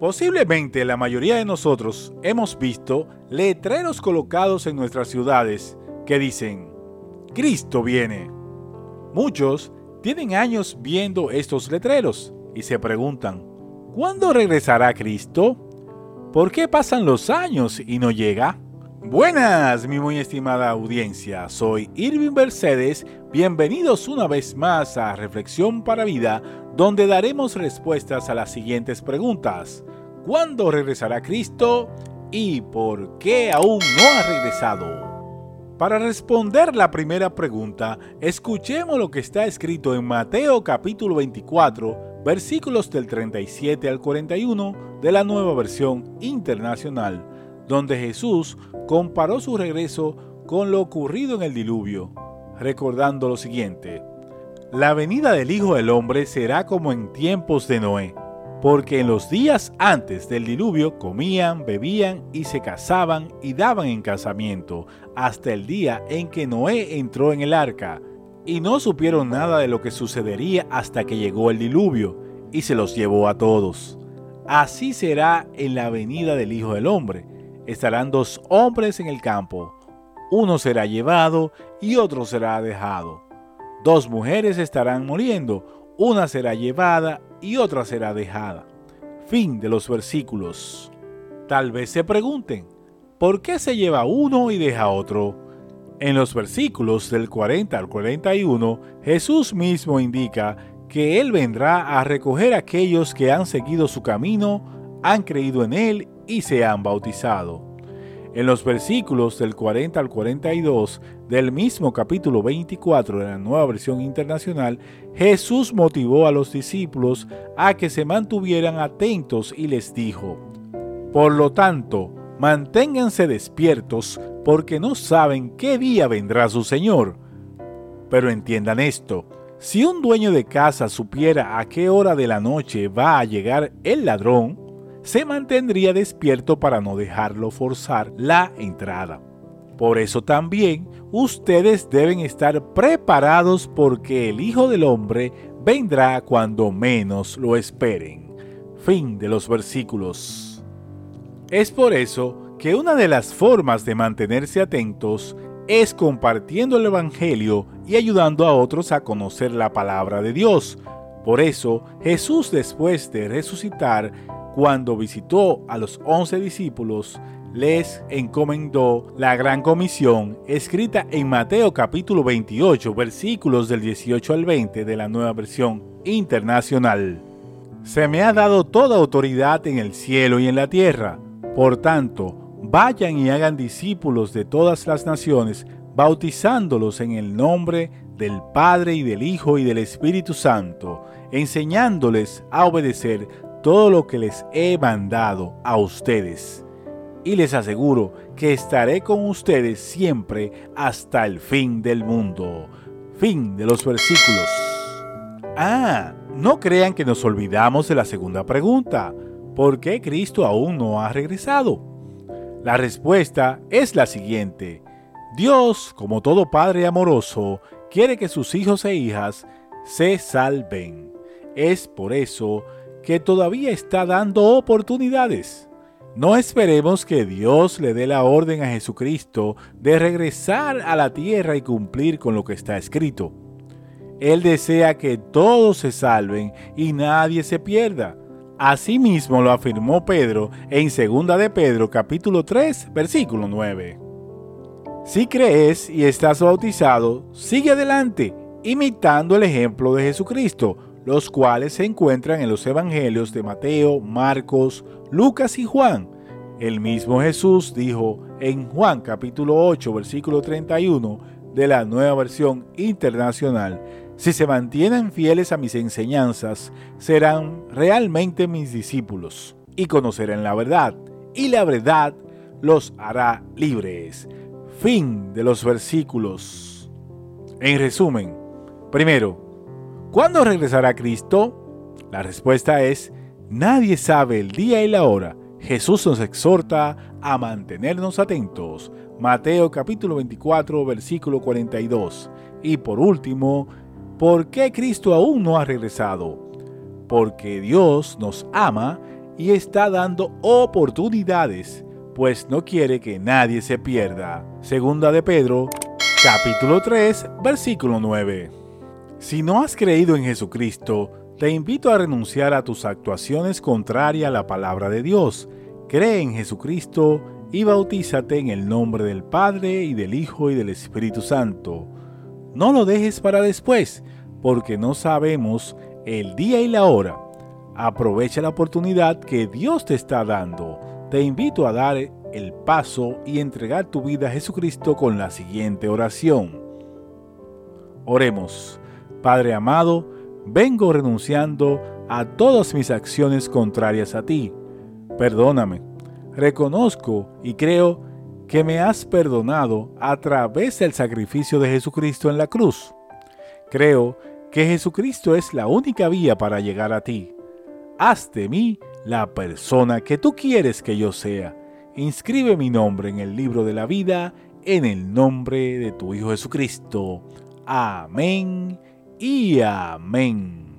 Posiblemente la mayoría de nosotros hemos visto letreros colocados en nuestras ciudades que dicen, Cristo viene. Muchos tienen años viendo estos letreros y se preguntan, ¿cuándo regresará Cristo? ¿Por qué pasan los años y no llega? Buenas, mi muy estimada audiencia. Soy Irving Mercedes. Bienvenidos una vez más a Reflexión para Vida, donde daremos respuestas a las siguientes preguntas. ¿Cuándo regresará Cristo? ¿Y por qué aún no ha regresado? Para responder la primera pregunta, escuchemos lo que está escrito en Mateo capítulo 24, versículos del 37 al 41 de la nueva versión internacional, donde Jesús comparó su regreso con lo ocurrido en el diluvio, recordando lo siguiente. La venida del Hijo del Hombre será como en tiempos de Noé porque en los días antes del diluvio comían, bebían y se casaban y daban en casamiento, hasta el día en que Noé entró en el arca, y no supieron nada de lo que sucedería hasta que llegó el diluvio, y se los llevó a todos. Así será en la venida del Hijo del Hombre. Estarán dos hombres en el campo, uno será llevado y otro será dejado. Dos mujeres estarán muriendo, una será llevada y otra será dejada. Fin de los versículos. Tal vez se pregunten, ¿por qué se lleva uno y deja otro? En los versículos del 40 al 41, Jesús mismo indica que Él vendrá a recoger a aquellos que han seguido su camino, han creído en Él y se han bautizado. En los versículos del 40 al 42 del mismo capítulo 24 de la nueva versión internacional, Jesús motivó a los discípulos a que se mantuvieran atentos y les dijo, Por lo tanto, manténganse despiertos porque no saben qué día vendrá su Señor. Pero entiendan esto, si un dueño de casa supiera a qué hora de la noche va a llegar el ladrón, se mantendría despierto para no dejarlo forzar la entrada. Por eso también ustedes deben estar preparados porque el Hijo del Hombre vendrá cuando menos lo esperen. Fin de los versículos. Es por eso que una de las formas de mantenerse atentos es compartiendo el Evangelio y ayudando a otros a conocer la palabra de Dios. Por eso Jesús después de resucitar cuando visitó a los once discípulos, les encomendó la gran comisión escrita en Mateo capítulo 28 versículos del 18 al 20 de la nueva versión internacional. Se me ha dado toda autoridad en el cielo y en la tierra. Por tanto, vayan y hagan discípulos de todas las naciones, bautizándolos en el nombre del Padre y del Hijo y del Espíritu Santo, enseñándoles a obedecer todo lo que les he mandado a ustedes. Y les aseguro que estaré con ustedes siempre hasta el fin del mundo. Fin de los versículos. Ah, no crean que nos olvidamos de la segunda pregunta. ¿Por qué Cristo aún no ha regresado? La respuesta es la siguiente. Dios, como todo Padre amoroso, quiere que sus hijos e hijas se salven. Es por eso que todavía está dando oportunidades. No esperemos que Dios le dé la orden a Jesucristo de regresar a la tierra y cumplir con lo que está escrito. Él desea que todos se salven y nadie se pierda. Asimismo lo afirmó Pedro en 2 de Pedro capítulo 3 versículo 9. Si crees y estás bautizado, sigue adelante, imitando el ejemplo de Jesucristo los cuales se encuentran en los evangelios de Mateo, Marcos, Lucas y Juan. El mismo Jesús dijo en Juan capítulo 8 versículo 31 de la nueva versión internacional, si se mantienen fieles a mis enseñanzas, serán realmente mis discípulos y conocerán la verdad, y la verdad los hará libres. Fin de los versículos. En resumen, primero, ¿Cuándo regresará Cristo? La respuesta es, nadie sabe el día y la hora. Jesús nos exhorta a mantenernos atentos. Mateo capítulo 24 versículo 42. Y por último, ¿por qué Cristo aún no ha regresado? Porque Dios nos ama y está dando oportunidades, pues no quiere que nadie se pierda. Segunda de Pedro, capítulo 3, versículo 9. Si no has creído en Jesucristo, te invito a renunciar a tus actuaciones contrarias a la palabra de Dios. Cree en Jesucristo y bautízate en el nombre del Padre y del Hijo y del Espíritu Santo. No lo dejes para después, porque no sabemos el día y la hora. Aprovecha la oportunidad que Dios te está dando. Te invito a dar el paso y entregar tu vida a Jesucristo con la siguiente oración. Oremos. Padre amado, vengo renunciando a todas mis acciones contrarias a ti. Perdóname reconozco y creo que me has perdonado a través del sacrificio de Jesucristo en la cruz. Creo que Jesucristo es la única vía para llegar a ti. Haz de mí la persona que tú quieres que yo sea. Inscribe mi nombre en el libro de la vida en el nombre de tu Hijo Jesucristo. Amén y amén.